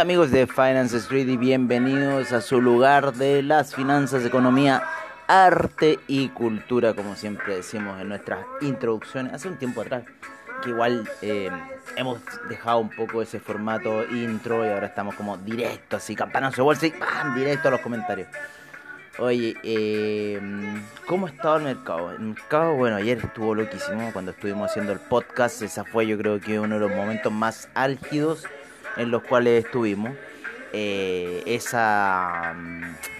Hola amigos de Finance Street y bienvenidos a su lugar de las finanzas, economía, arte y cultura, como siempre decimos en nuestras introducciones. Hace un tiempo atrás, que igual eh, hemos dejado un poco ese formato intro y ahora estamos como directo, así, campanazo bolsa y ¡pam! directo a los comentarios. Oye, eh, ¿cómo estaba el mercado? El mercado, bueno, ayer estuvo loquísimo cuando estuvimos haciendo el podcast. Esa fue, yo creo que uno de los momentos más álgidos en los cuales estuvimos. Eh, esa,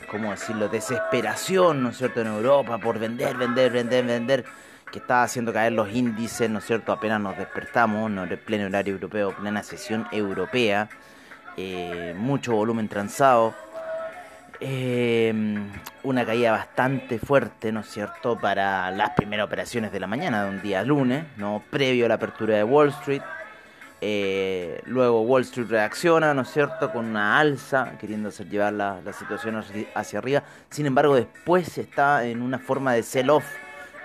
¿cómo decirlo?, desesperación, ¿no es cierto?, en Europa por vender, vender, vender, vender, que estaba haciendo caer los índices, ¿no es cierto?, apenas nos despertamos, ¿no? en pleno horario europeo, plena sesión europea, eh, mucho volumen transado eh, una caída bastante fuerte, ¿no es cierto?, para las primeras operaciones de la mañana de un día lunes, ¿no? Previo a la apertura de Wall Street. Eh, luego Wall Street reacciona, ¿no es cierto?, con una alza, queriendo hacer llevar la, la situación hacia arriba. Sin embargo, después está en una forma de sell-off,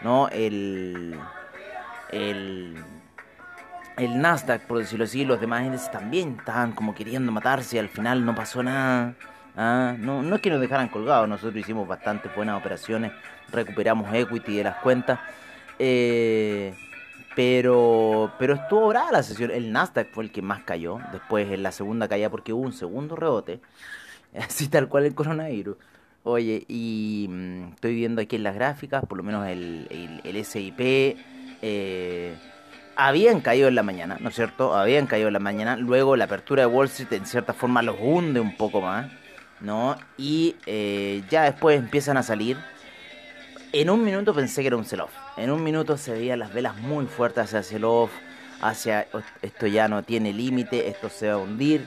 ¿no? El, el, el Nasdaq, por decirlo así, los demás índices también estaban como queriendo matarse al final no pasó nada. Ah, no, no es que nos dejaran colgados, nosotros hicimos bastante buenas operaciones, recuperamos equity de las cuentas, eh, pero, pero estuvo brava la sesión. El Nasdaq fue el que más cayó, después en la segunda caída porque hubo un segundo rebote, así tal cual el coronavirus. Oye, y mm, estoy viendo aquí en las gráficas, por lo menos el, el, el SIP. Eh, habían caído en la mañana, ¿no es cierto? Habían caído en la mañana. Luego la apertura de Wall Street en cierta forma los hunde un poco más. ¿no? Y eh, ya después empiezan a salir. En un minuto pensé que era un sell-off. En un minuto se veían las velas muy fuertes hacia sell-off, hacia esto ya no tiene límite, esto se va a hundir.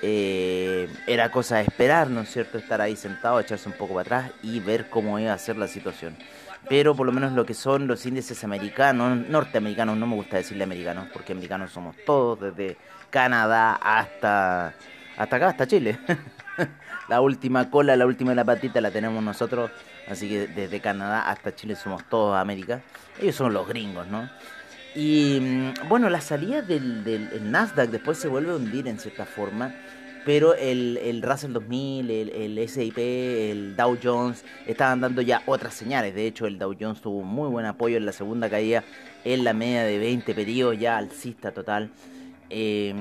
Eh, era cosa de esperar, ¿no es cierto? Estar ahí sentado, echarse un poco para atrás y ver cómo iba a ser la situación. Pero por lo menos lo que son los índices americanos, norteamericanos, no me gusta decirle americanos, porque americanos somos todos, desde Canadá hasta, hasta acá, hasta Chile. la última cola, la última la patita la tenemos nosotros. Así que desde Canadá hasta Chile somos todos América. Ellos son los gringos, ¿no? Y mm, bueno, la salida del, Nasdaq después se vuelve a hundir en cierta forma. Pero el, el Russell 2000, el, el S&P, el Dow Jones estaban dando ya otras señales. De hecho, el Dow Jones tuvo muy buen apoyo en la segunda caída, en la media de 20 periodos, ya alcista total. Eh,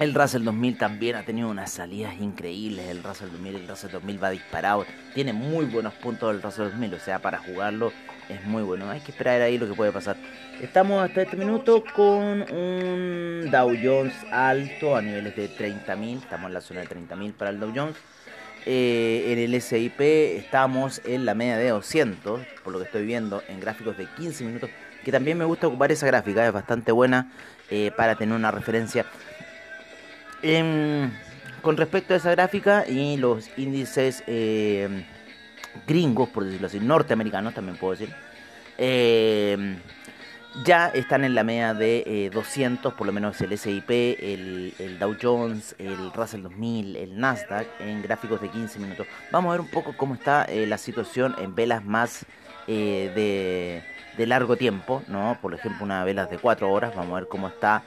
el Russell 2000 también ha tenido unas salidas increíbles. El Russell 2000, el Russell 2000 va disparado. Tiene muy buenos puntos el Russell 2000. O sea, para jugarlo es muy bueno. Hay que esperar ahí lo que puede pasar. Estamos hasta este minuto con un Dow Jones alto a niveles de 30.000. Estamos en la zona de 30.000 para el Dow Jones. Eh, en el SIP estamos en la media de 200, por lo que estoy viendo en gráficos de 15 minutos. Que también me gusta ocupar esa gráfica, es bastante buena eh, para tener una referencia Em, con respecto a esa gráfica y los índices em, gringos, por decirlo así, norteamericanos también puedo decir, em, ya están en la media de 200, eh, por lo menos el SIP, el, Dow Jones, el Russell 2000, el Nasdaq, en gráficos de 15 minutos. Vamos a ver un poco cómo está eh, la situación en velas más eh, de, de largo tiempo, ¿no? Por ejemplo, una vela de 4 horas, vamos a ver cómo está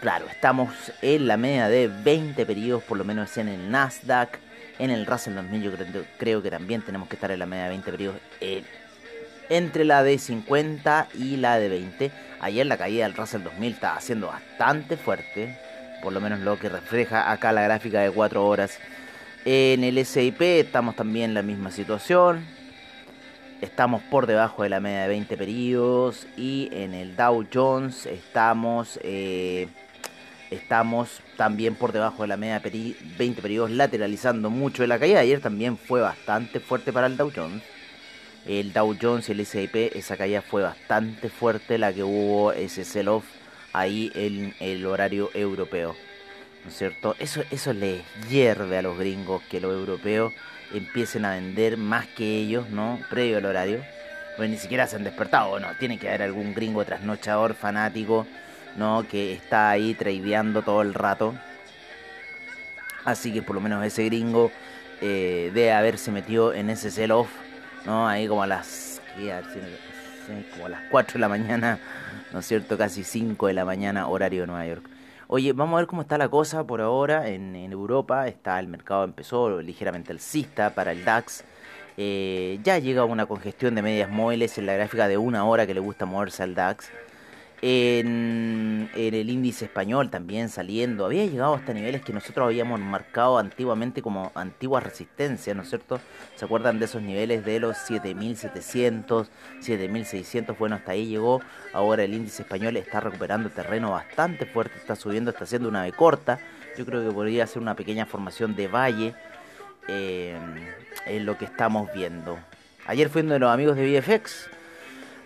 Claro, estamos en la media de 20 periodos, por lo menos en el Nasdaq. En el Russell 2000 yo creo, que también tenemos que estar en la media de 20 periodos. Eh, entre la de 50 y la de 20. Ayer la caída del Russell 2000 estaba siendo bastante fuerte. Por lo menos lo que refleja acá la gráfica de 4 horas. En el SIP estamos también en la misma situación. Estamos por debajo de la media de 20 periodos. Y en el Dow Jones estamos... Eh, estamos también por debajo de la media de 20 periodos, lateralizando mucho. de La caída ayer también fue bastante fuerte para el Dow Jones. El Dow Jones y el S&P, esa caída fue bastante fuerte, la que hubo ese sell-off ahí en el horario europeo. ¿No es cierto? Eso, eso les hierve a los gringos que los europeos empiecen a vender más que ellos, ¿no? Previo al horario. Pues ni siquiera se han despertado, ¿no? Tiene que haber algún gringo trasnochador fanático ¿no? Que está ahí tradeando todo el rato. Así que por lo menos ese gringo eh, debe haberse metido en ese sell-off, ¿no? Ahí como a las, como a las 4 de la mañana, ¿no es cierto? Casi 5 de la mañana, horario de Nueva York. Oye, vamos a ver cómo está la cosa por ahora en, Europa. Está el mercado empezó ligeramente alcista para el DAX. Eh, ya llega una congestión de medias móviles en la gráfica de una hora que le gusta moverse al DAX. En, el índice español también saliendo, había llegado hasta niveles que nosotros habíamos marcado antiguamente como antigua resistencia, ¿no es cierto? ¿Se acuerdan de esos niveles de los 7700, 7600? Bueno, hasta ahí llegó. Ahora el índice español está recuperando terreno bastante fuerte, está subiendo, está haciendo una B corta. Yo creo que podría ser una pequeña formación de valle eh, en lo que estamos viendo. Ayer fui uno de los amigos de VFX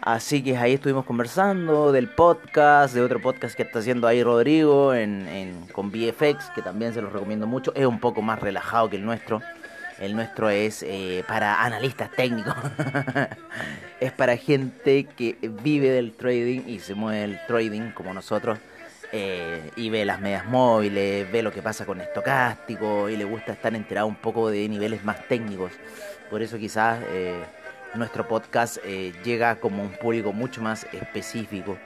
Así que ahí estuvimos conversando del podcast, de otro podcast que está haciendo ahí Rodrigo en, con VFX, que también se los recomiendo mucho. Es un poco más relajado que el nuestro. El nuestro es eh, para analistas técnicos. es para gente que vive del trading y se mueve el trading como nosotros. Eh, y ve las medias móviles, ve lo que pasa con estocástico y le gusta estar enterado un poco de niveles más técnicos. Por eso quizás... Eh, nuestro podcast eh, llega como un público mucho más específico.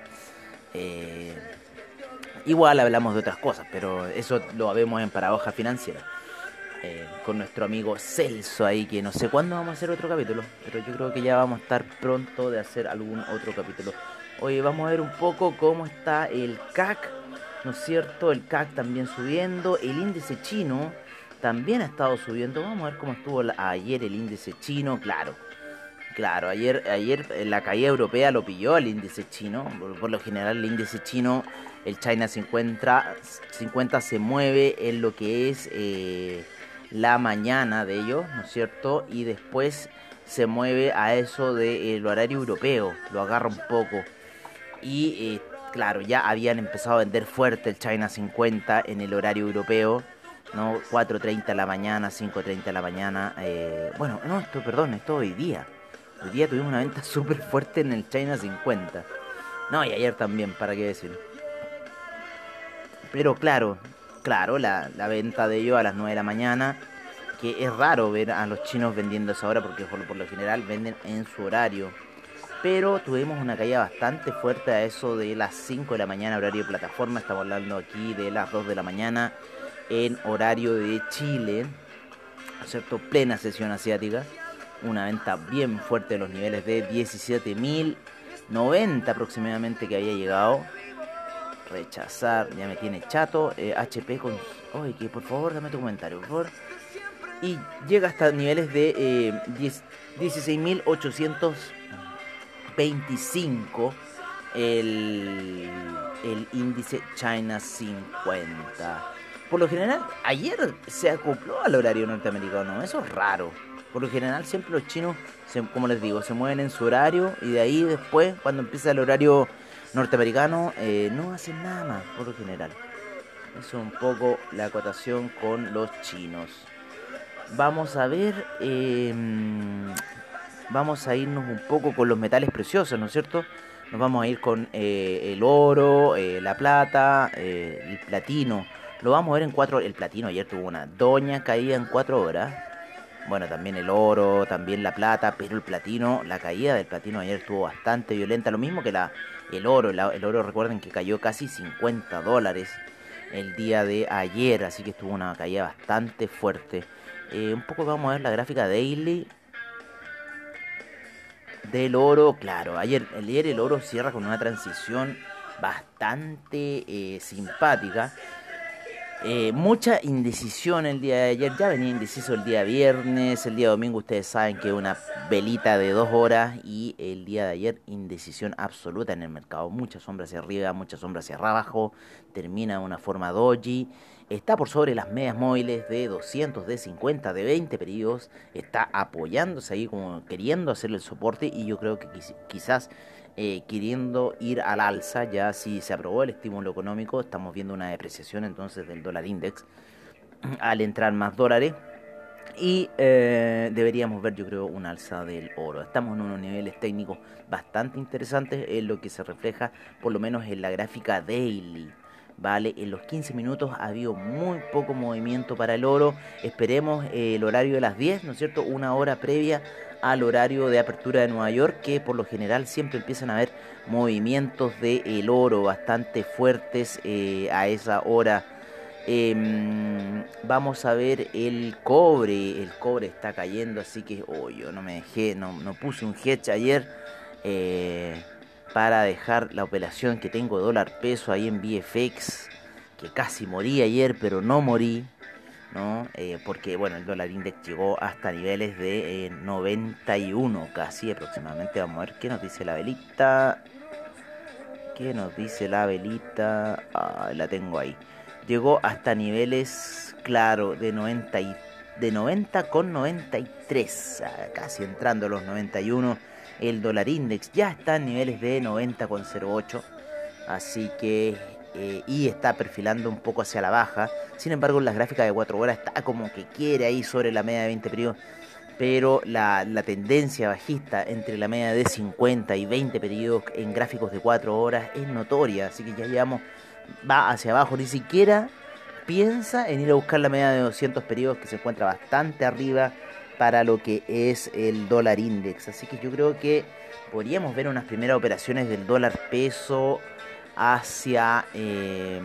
Eh, igual hablamos de otras cosas, pero eso lo vemos en Paradoja Financiera. Eh, con nuestro amigo Celso ahí, que no sé cuándo vamos a hacer otro capítulo, pero yo creo que ya vamos a estar pronto de hacer algún otro capítulo. Hoy vamos a ver un poco cómo está el CAC, ¿no es cierto? El CAC también subiendo, el índice chino también ha estado subiendo. Vamos a ver cómo estuvo ayer el índice chino, claro Claro, ayer, ayer la caída europea lo pilló el índice chino. Por, lo general el índice chino, el China 50, 50 se mueve en lo que es eh, la mañana de ellos, ¿no es cierto? Y después se mueve a eso del horario europeo, lo agarra un poco. Y eh, claro, ya habían empezado a vender fuerte el China 50 en el horario europeo. ¿no? 4.30 de la mañana, 5.30 de la mañana. Eh, bueno, no, esto, perdón, esto hoy día. Hoy día tuvimos una venta súper fuerte en el China 50. No, y ayer también, para qué decir. Pero claro, claro, la, venta de ellos a las 9 de la mañana, que es raro ver a los chinos vendiendo esa hora porque por, lo general venden en su horario. Pero tuvimos una caída bastante fuerte a eso de las 5 de la mañana, horario de plataforma. Estamos hablando aquí de las 2 de la mañana en horario de Chile, ¿cierto? Plena sesión asiática una venta bien fuerte de los niveles de 17.090 aproximadamente que había llegado. Rechazar, ya me tiene chato. HP eh, con. Oye, que por favor, dame tu comentario, por favor. Y llega hasta niveles de eh, 16.825 el, el índice China 50. Por lo general, ayer se acopló al horario norteamericano. Eso es raro. Por lo general siempre los chinos, como les digo, se mueven en su horario y de ahí después, cuando empieza el horario norteamericano, eh, no hacen nada más, por lo general. Es un poco la acotación con los chinos. Vamos a ver, em, vamos a irnos un poco con los metales preciosos, ¿no es cierto? Nos vamos a ir con eh, el oro, eh, la plata, el platino. Lo vamos a ver en cuatro. El platino ayer tuvo una doña caída en cuatro horas bueno, también el oro, también la plata, pero el platino, la caída del platino ayer estuvo bastante violenta, lo mismo que la, el oro, el oro recuerden que cayó casi 50 dólares el día de ayer, así que estuvo una caída bastante fuerte. Eh, un poco vamos a ver la gráfica daily del oro, claro, ayer, ayer el oro cierra con una transición bastante eh, simpática eh, mucha indecisión el día de ayer, ya venía indeciso el día viernes, el día domingo ustedes saben que una velita de dos horas y el día de ayer indecisión absoluta en el mercado, mucha sombra hacia arriba, mucha sombra hacia abajo, termina de una forma doji, está por sobre las medias móviles de 200, de 50, de 20 periodos, está apoyándose ahí como queriendo hacer el soporte y yo creo que quizás eh, queriendo ir al alza, ya si se aprobó el estímulo económico, estamos viendo una depreciación entonces del dólar index al entrar más dólares y eh, deberíamos ver yo creo un alza del oro. Estamos en unos niveles técnicos bastante interesantes en lo que se refleja por lo menos en la gráfica daily. ¿vale? En los 15 minutos ha habido muy poco movimiento para el oro. Esperemos eh, el horario de las 10, ¿no es cierto? Una hora previa al horario de apertura de Nueva York, que por lo general siempre empiezan a haber movimientos de el oro bastante fuertes eh, a esa hora. Em, vamos a ver el cobre. El cobre está cayendo, así que oh, yo no me dejé, no, no puse un hedge ayer. Eh, para dejar la operación que tengo dólar peso ahí en VFX, que casi morí ayer, pero no morí, ¿no? Eh, porque bueno, el dólar index llegó hasta niveles de 91 eh, casi aproximadamente. Vamos a ver qué nos dice la velita. ¿Qué nos dice la velita? Ah, la tengo ahí. Llegó hasta niveles, claro, de 90, de 90 con 93, ah, casi entrando a los 91 el dólar index ya está en niveles de 90,08. Así que... Eh, y está perfilando un poco hacia la baja. Sin embargo, en las gráficas de 4 horas está como que quiere ahí sobre la media de 20 periodos. Pero la, tendencia bajista entre la media de 50 y 20 periodos en gráficos de 4 horas es notoria. Así que ya llevamos, va hacia abajo. Ni siquiera piensa en ir a buscar la media de 200 periodos que se encuentra bastante arriba para lo que es el dólar index. Así que yo creo que podríamos ver unas primeras operaciones del dólar peso hacia em,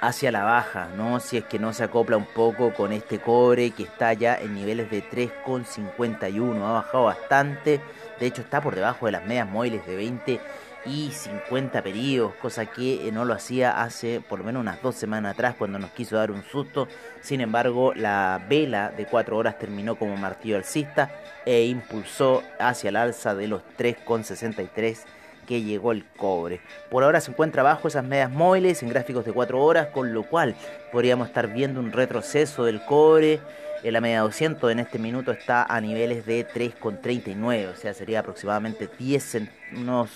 hacia la baja, ¿no? Si es que no se acopla un poco con este cobre que está ya en niveles de 3,51, ha bajado bastante, de hecho está por debajo de las medias móviles de 20 y 50 periodos, cosa que eh, no lo hacía hace por lo menos unas dos semanas atrás cuando nos quiso dar un susto. Sin embargo, la vela de 4 horas terminó como martillo alcista e impulsó hacia el alza de los 3,63 que llegó el cobre. Por ahora se encuentra bajo esas medias móviles en gráficos de 4 horas, con lo cual podríamos estar viendo un retroceso del cobre. La media 200 en este minuto está a niveles de 3,39, o sea, sería aproximadamente 10 unos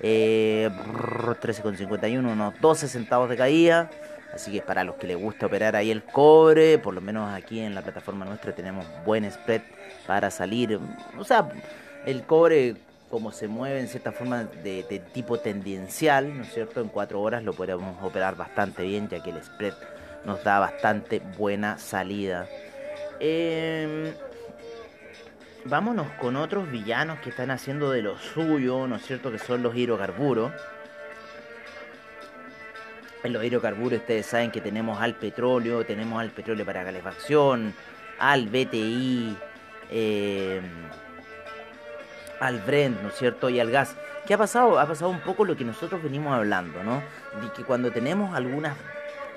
eh, 13,51, unos 12 centavos de caída. Así que para los que les gusta operar ahí el cobre, por lo menos aquí en la plataforma nuestra tenemos buen spread para salir. O sea, el cobre como se mueve en cierta forma de, tipo tendencial, ¿no es cierto? En cuatro horas lo podemos operar bastante bien, ya que el spread nos da bastante buena salida. Eh, vámonos con otros villanos que están haciendo de lo suyo, ¿no es cierto? Que son los hidrocarburos. En los hidrocarburos ustedes saben que tenemos al petróleo, tenemos al petróleo para calefacción, al BTI, eh, al Brent, ¿no es cierto? Y al gas. ¿Qué ha pasado? Ha pasado un poco lo que nosotros venimos hablando, ¿no? De que cuando tenemos algunas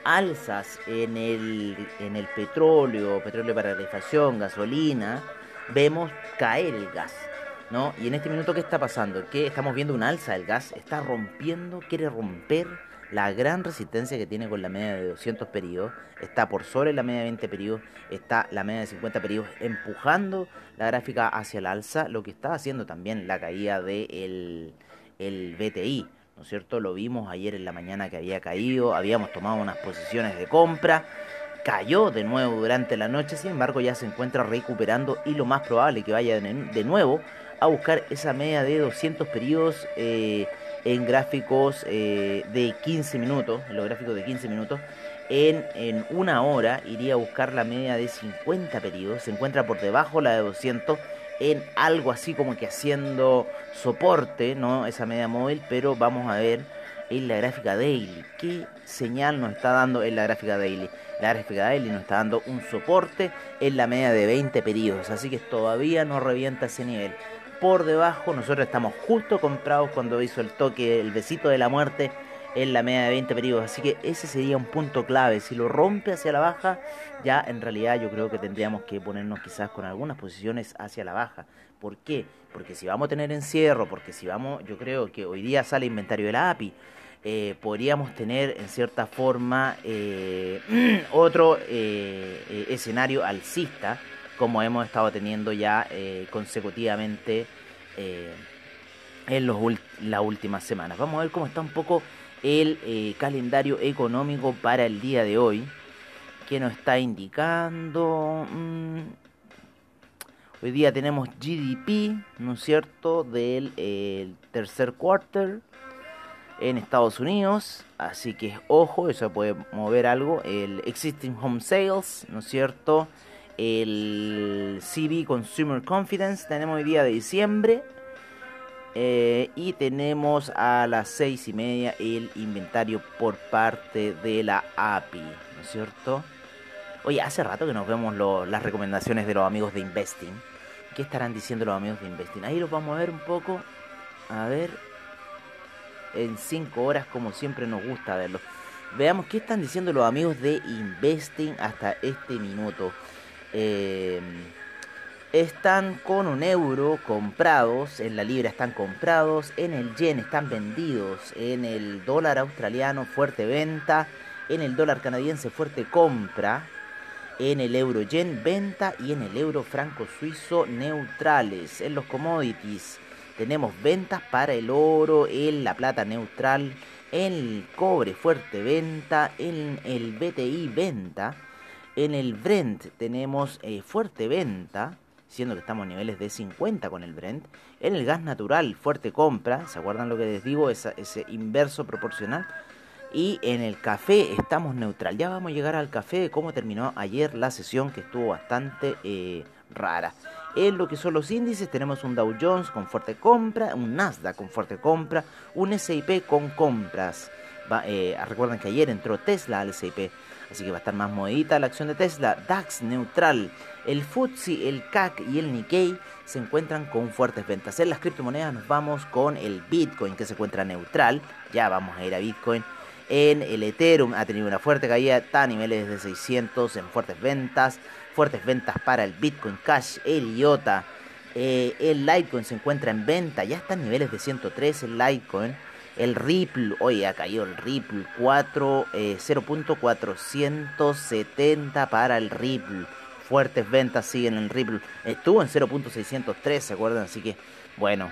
alzas en el, en el petróleo, petróleo para calefacción, gasolina, vemos caer el gas. ¿no? Y en este minuto, ¿qué está pasando? Que estamos viendo un alza del gas, está rompiendo, quiere romper la gran resistencia que tiene con la media de 200 periodos, está por sobre la media de 20 periodos, está la media de 50 periodos empujando la gráfica hacia el alza, lo que está haciendo también la caída del el BTI, ¿no es cierto? Lo vimos ayer en la mañana que había caído, habíamos tomado unas posiciones de compra, cayó de nuevo durante la noche, sin embargo ya se encuentra recuperando y lo más probable que vaya de nuevo a buscar esa media de 200 periodos eh, en gráficos eh, de 15 minutos, en los gráficos de 15 minutos. En, en, una hora iría a buscar la media de 50 periodos, se encuentra por debajo la de 200 en algo así como que haciendo soporte, ¿no? Esa media móvil, pero vamos a ver en la gráfica daily. ¿Qué señal nos está dando en la gráfica daily? La gráfica daily nos está dando un soporte en la media de 20 periodos, así que todavía no revienta ese nivel. Por debajo, nosotros estamos justo comprados cuando hizo el toque, el besito de la muerte en la media de 20 periodos. Así que ese sería un punto clave. Si lo rompe hacia la baja, ya en realidad yo creo que tendríamos que ponernos quizás con algunas posiciones hacia la baja. ¿Por qué? Porque si vamos a tener encierro, porque si vamos, yo creo que hoy día sale inventario de la API. Eh, podríamos tener en cierta forma eh, otro eh, escenario alcista, como hemos estado teniendo ya consecutivamente en los, las últimas semanas. Vamos a ver cómo está un poco el eh, calendario económico para el día de hoy, que nos está indicando... Mm, hoy día tenemos GDP, ¿no es cierto?, del tercer quarter. en Estados Unidos, así que ojo, eso puede mover algo. El Existing Home Sales, ¿no es cierto? El CD Consumer Confidence tenemos hoy día de diciembre. Eh, y tenemos a las seis y media el inventario por parte de la API, ¿no es cierto? Oye, hace rato que nos vemos las recomendaciones de los amigos de Investing. ¿Qué estarán diciendo los amigos de Investing? Ahí los vamos a ver un poco. A ver, en 5 horas como siempre nos gusta verlo. Veamos qué están diciendo los amigos de Investing hasta este minuto. Eh, están con un euro comprados, en la libra están comprados, en el yen están vendidos, en el dólar australiano fuerte venta, en el dólar canadiense fuerte compra, en el euro yen venta y en el euro franco suizo neutrales. En los commodities tenemos ventas para el oro, en la plata neutral, en el cobre fuerte venta, en el BTI venta, en el Brent tenemos eh, fuerte venta, siendo que estamos a niveles de 50 con el Brent. En el gas natural fuerte compra, ¿se acuerdan lo que les digo? ese inverso proporcional. Y en el café estamos neutral. Ya vamos a llegar al café de cómo terminó ayer la sesión que estuvo bastante eh, rara. En lo que son los índices tenemos un Dow Jones con fuerte compra, un Nasdaq con fuerte compra, un S&P con compras. Eh, recuerden que ayer entró Tesla al S&P, así que va a estar más modita la acción de Tesla. DAX neutral, el FTSE, el CAC y el Nikkei se encuentran con fuertes ventas. En las criptomonedas nos vamos con el Bitcoin que se encuentra neutral. Ya vamos a ir a Bitcoin. En el Ethereum ha tenido una fuerte caída, a niveles de 600 en fuertes ventas fuertes ventas para el Bitcoin Cash, el IOTA. Eh, el Litecoin se encuentra en venta, ya está en niveles de 103 el Litecoin. El Ripple, ha caído el Ripple, 4, 0.470 eh, para el Ripple. Fuertes ventas siguen en el Ripple. Estuvo en 0.603, ¿se acuerdan? Así que, bueno.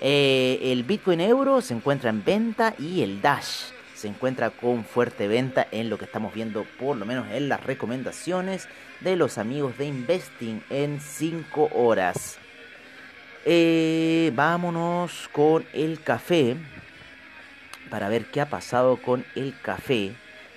Eh, el Bitcoin Euro se encuentra en venta y el Dash se encuentra con fuerte venta en lo que estamos viendo por lo menos en las recomendaciones de los amigos de Investing en 5 horas. Eh, vámonos con el café para ver qué ha pasado con el café.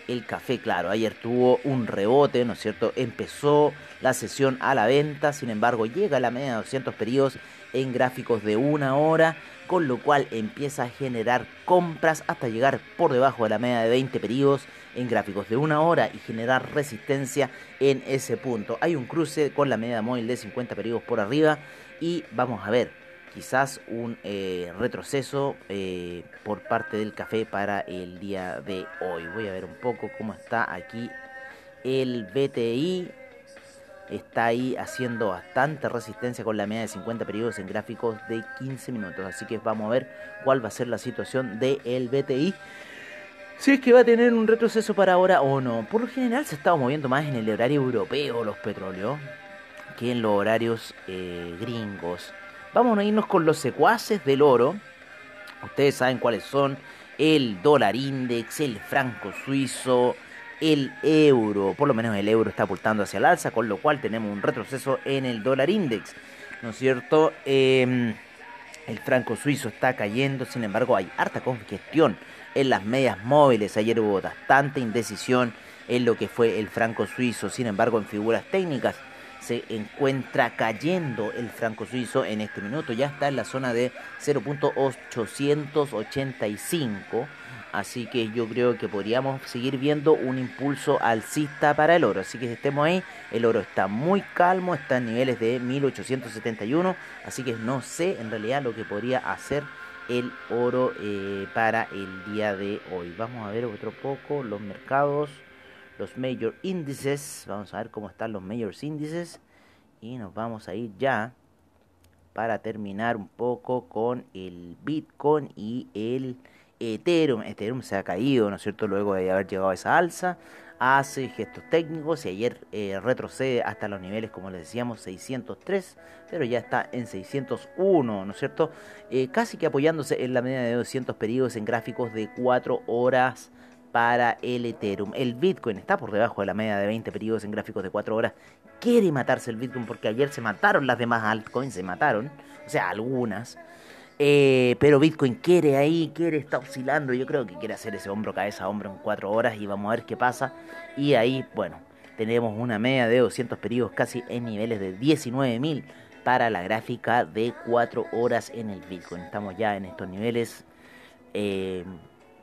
El café, claro, ayer tuvo un rebote, ¿no es cierto? Empezó la sesión a la venta, sin embargo llega a la media de 200 periodos en gráficos de una hora con lo cual empieza a generar compras hasta llegar por debajo de la media de 20 periodos en gráficos de una hora y generar resistencia en ese punto. Hay un cruce con la media móvil de 50 periodos por arriba y vamos a ver quizás un eh, retroceso eh, por parte del café para el día de hoy. Voy a ver un poco cómo está aquí el BTI está ahí haciendo bastante resistencia con la media de 50 periodos en gráficos de 15 minutos. Así que vamos a ver cuál va a ser la situación del BTI. Si es que va a tener un retroceso para ahora o no. Por lo general se estaba moviendo más en el horario europeo los petróleos que en los horarios eh, gringos. Vamos a irnos con los secuaces del oro. Ustedes saben cuáles son. El dólar index, el franco suizo, el euro. Por lo menos el euro está apuntando hacia el alza, con lo cual tenemos un retroceso en el dólar index. ¿No es cierto? Em, el franco suizo está cayendo, sin embargo hay harta congestión en las medias móviles. Ayer hubo bastante indecisión en lo que fue el franco suizo. Sin embargo, en figuras técnicas se encuentra cayendo el franco suizo en este minuto. Ya está en la zona de 0.885 Así que yo creo que podríamos seguir viendo un impulso alcista para el oro. Así que si estemos ahí, el oro está muy calmo, está en niveles de 1871. Así que no sé en realidad lo que podría hacer el oro eh, para el día de hoy. Vamos a ver otro poco los mercados, los major índices. Vamos a ver cómo están los major índices. Y nos vamos a ir ya para terminar un poco con el Bitcoin y el Ethereum. Ethereum se ha caído, ¿no es cierto?, luego de haber llegado a esa alza. Hace gestos técnicos y ayer eh, retrocede hasta los niveles, como les decíamos, 603, pero ya está en 601, ¿no es cierto? Eh, casi que apoyándose en la media de 200 periodos en gráficos de 4 horas para el Ethereum. El Bitcoin está por debajo de la media de 20 periodos en gráficos de 4 horas. Quiere matarse el Bitcoin porque ayer se mataron las demás altcoins, se mataron, o sea, algunas. Eh, pero Bitcoin quiere ahí, quiere, está oscilando. Yo creo que quiere hacer ese hombro cabeza a hombro en 4 horas y vamos a ver qué pasa. Y ahí, bueno, tenemos una media de 200 periodos casi en niveles de 19.000 para la gráfica de 4 horas en el Bitcoin. Estamos ya en estos niveles eh,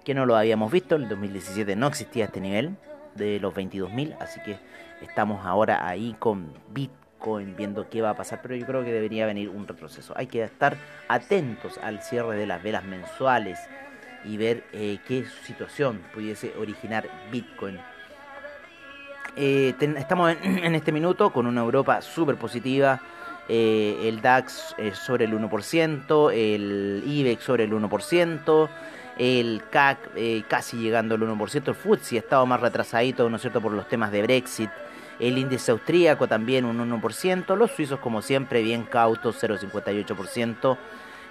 que no lo habíamos visto. En el 2017 no existía este nivel de los 22.000, así que estamos ahora ahí con Bitcoin viendo qué va a pasar, pero yo creo que debería venir un retroceso. Hay que estar atentos al cierre de las velas mensuales y ver eh, qué situación pudiese originar Bitcoin. Eh, estamos en, este minuto con una Europa súper positiva. Eh, el DAX sobre el 1%, el IBEX sobre el 1%, el CAC casi llegando al 1%, el FTSE ha estado más retrasadito, ¿no cierto?, por los temas de Brexit el índice austríaco también un 1%, los suizos como siempre bien cautos 0,58%.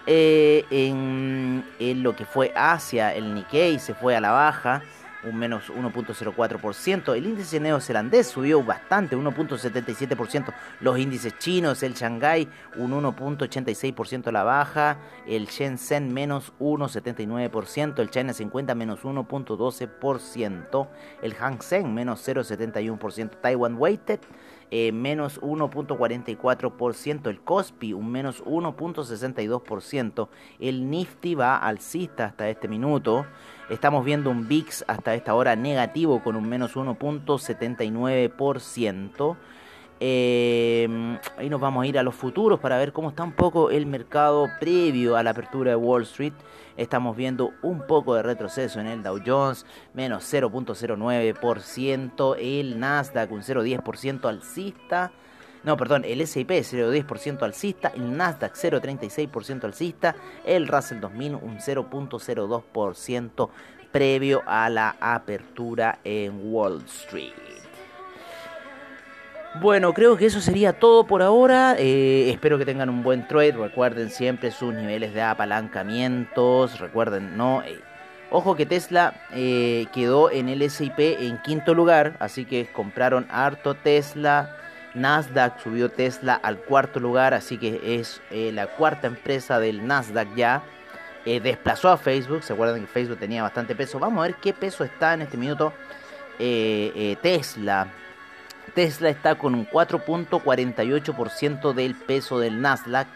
Eh, en, en, lo que fue Asia, el Nikkei se fue a la baja, un menos 1.04%. El índice neozelandés subió bastante, 1.77%. Los índices chinos, el Shanghai, un 1.86% a la baja. El Shenzhen, menos 1.79%. El China 50, menos 1.12%. El Hang Seng, menos 0.71%. Taiwan Weighted, eh, menos 1.44%, el Cospi un menos 1.62%, el Nifty va alcista hasta este minuto, estamos viendo un VIX hasta esta hora negativo con un menos 1.79%. Eh, ahí nos vamos a ir a los futuros para ver cómo está un poco el mercado previo a la apertura de Wall Street. Estamos viendo un poco de retroceso en el Dow Jones, menos 0.09%, el Nasdaq un 0.10% alcista. No, perdón, el S&P 0.10% alcista, el Nasdaq 0.36% alcista, el Russell 2000 un 0.02% previo a la apertura en Wall Street. Bueno, creo que eso sería todo por ahora. Eh, espero que tengan un buen trade. Recuerden siempre sus niveles de apalancamientos. Recuerden, no. Eh, ojo que Tesla eh, quedó en el SIP en quinto lugar. Así que compraron harto Tesla. Nasdaq subió Tesla al cuarto lugar. Así que es la cuarta empresa del Nasdaq ya. desplazó a Facebook. Se acuerdan que Facebook tenía bastante peso. Vamos a ver qué peso está en este minuto Tesla. Tesla está con un 4.48% del peso del Nasdaq.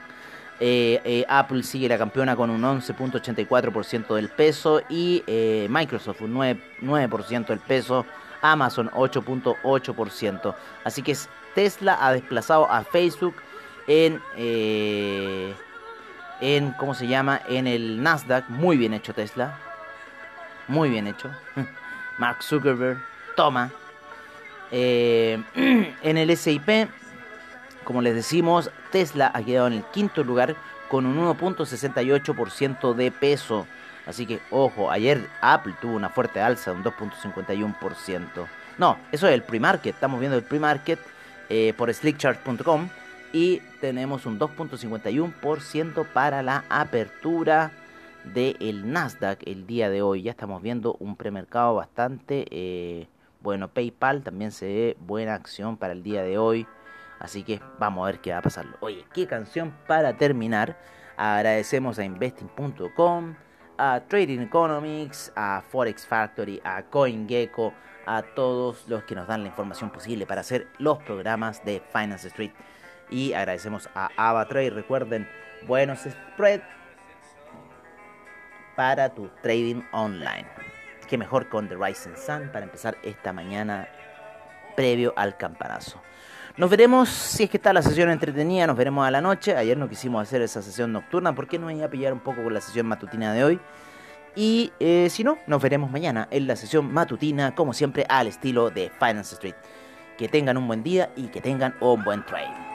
Eh, eh, Apple sigue la campeona con un 11.84% del peso y eh, Microsoft un 9%, del peso, Amazon 8.8%. Así que Tesla ha desplazado a Facebook en, en, ¿cómo se llama? En el Nasdaq. Muy bien hecho Tesla. Muy bien hecho. Mark Zuckerberg, toma. Eh, en el SIP, como les decimos, Tesla ha quedado en el quinto lugar con un 1.68% de peso. Así que, ojo, ayer Apple tuvo una fuerte alza de un 2.51%. No, eso es el pre-market. Estamos viendo el pre-market eh, por slickchart.com y tenemos un 2.51% para la apertura del Nasdaq el día de hoy. Ya estamos viendo un premercado bastante... Eh, bueno, PayPal también se ve buena acción para el día de hoy. Así que vamos a ver qué va a pasar. Oye, qué canción para terminar. Agradecemos a investing.com, a Trading Economics, a Forex Factory, a CoinGecko, a todos los que nos dan la información posible para hacer los programas de Finance Street. Y agradecemos a AvaTrade. Recuerden, buenos spreads para tu trading online qué mejor con The Rising Sun para empezar esta mañana previo al campanazo. Nos veremos, si es que está la sesión entretenida, nos veremos a la noche. Ayer no quisimos hacer esa sesión nocturna porque nos iba a pillar un poco con la sesión matutina de hoy. Y eh, si no, nos veremos mañana en la sesión matutina, como siempre, al estilo de Finance Street. Que tengan un buen día y que tengan un buen trade.